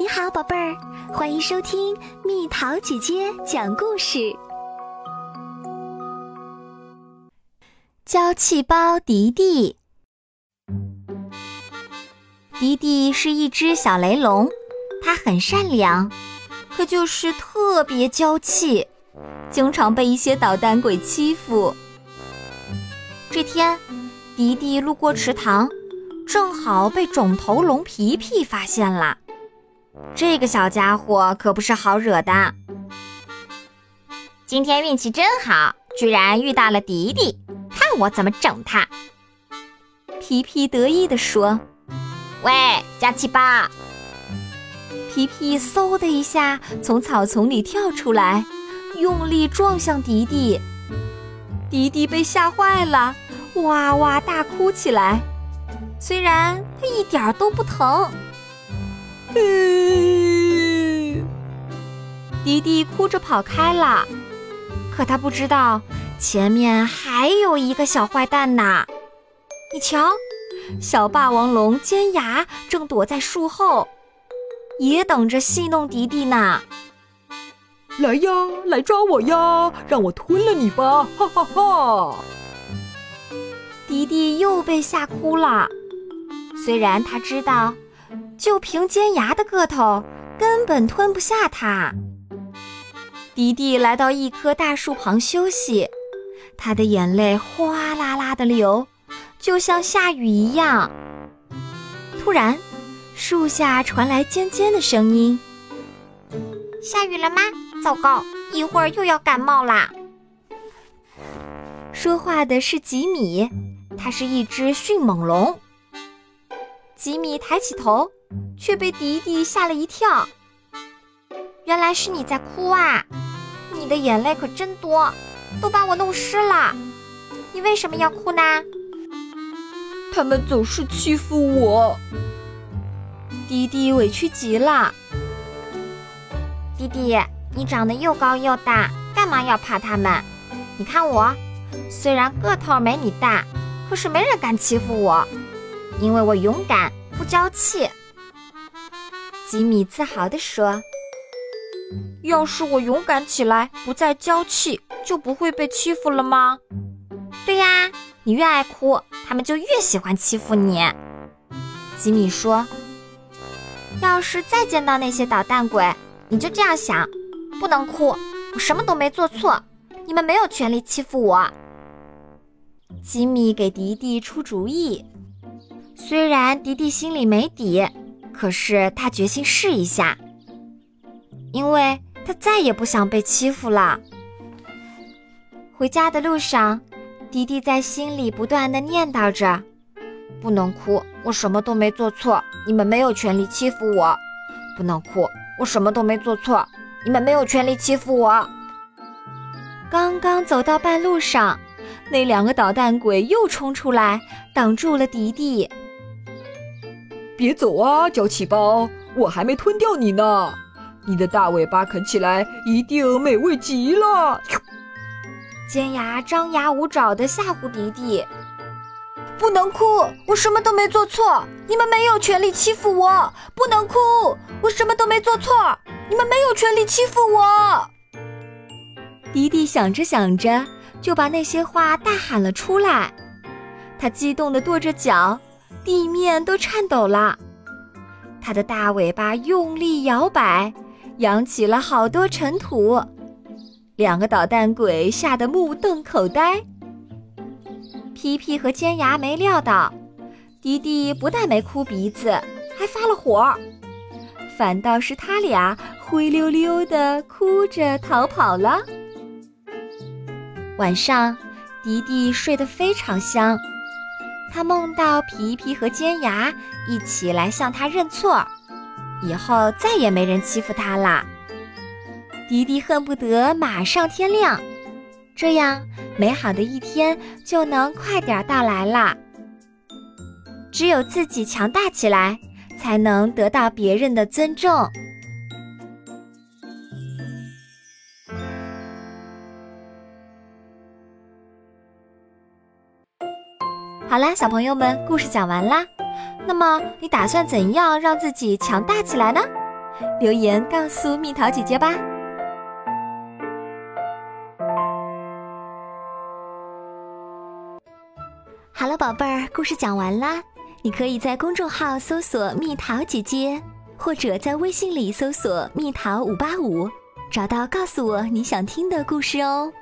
你好，宝贝儿，欢迎收听蜜桃姐姐讲故事。娇气包迪迪，迪迪是一只小雷龙，它很善良，可就是特别娇气，经常被一些捣蛋鬼欺负。这天，迪迪路过池塘，正好被肿头龙皮皮发现了。这个小家伙可不是好惹的。今天运气真好，居然遇到了迪迪，看我怎么整他！皮皮得意地说：“喂，加气包！”皮皮嗖的一下从草丛里跳出来，用力撞向迪迪。迪迪被吓坏了，哇哇大哭起来。虽然他一点都不疼。迪迪哭着跑开了，可他不知道前面还有一个小坏蛋呢。你瞧，小霸王龙尖牙正躲在树后，也等着戏弄迪迪呢。来呀，来抓我呀，让我吞了你吧！哈哈哈！迪迪又被吓哭了，虽然他知道。就凭尖牙的个头，根本吞不下它。迪迪来到一棵大树旁休息，他的眼泪哗啦啦的流，就像下雨一样。突然，树下传来尖尖的声音：“下雨了吗？糟糕，一会儿又要感冒啦！”说话的是吉米，它是一只迅猛龙。吉米抬起头。却被迪迪吓了一跳。原来是你在哭啊！你的眼泪可真多，都把我弄湿了。你为什么要哭呢？他们总是欺负我。迪迪委屈极了。迪迪，你长得又高又大，干嘛要怕他们？你看我，虽然个头没你大，可是没人敢欺负我，因为我勇敢，不娇气。吉米自豪地说：“要是我勇敢起来，不再娇气，就不会被欺负了吗？”“对呀，你越爱哭，他们就越喜欢欺负你。”吉米说：“要是再见到那些捣蛋鬼，你就这样想：不能哭，我什么都没做错，你们没有权利欺负我。”吉米给迪迪出主意，虽然迪迪心里没底。可是他决心试一下，因为他再也不想被欺负了。回家的路上，迪迪在心里不断的念叨着：“不能哭，我什么都没做错，你们没有权利欺负我。不能哭，我什么都没做错，你们没有权利欺负我。”刚刚走到半路上，那两个捣蛋鬼又冲出来，挡住了迪迪。别走啊，娇气包！我还没吞掉你呢。你的大尾巴啃起来一定美味极了。尖牙张牙舞爪地吓唬迪迪：“不能哭，我什么都没做错，你们没有权利欺负我。不能哭，我什么都没做错，你们没有权利欺负我。”迪迪想着想着，就把那些话大喊了出来。他激动地跺着脚。地面都颤抖了，他的大尾巴用力摇摆，扬起了好多尘土。两个捣蛋鬼吓得目瞪口呆。皮皮和尖牙没料到，迪迪不但没哭鼻子，还发了火，反倒是他俩灰溜溜的哭着逃跑了。晚上，迪迪睡得非常香。他梦到皮皮和尖牙一起来向他认错，以后再也没人欺负他啦。迪迪恨不得马上天亮，这样美好的一天就能快点到来啦。只有自己强大起来，才能得到别人的尊重。好啦，小朋友们，故事讲完啦。那么你打算怎样让自己强大起来呢？留言告诉蜜桃姐姐吧。好了，宝贝儿，故事讲完啦。你可以在公众号搜索“蜜桃姐姐”，或者在微信里搜索“蜜桃五八五”，找到告诉我你想听的故事哦。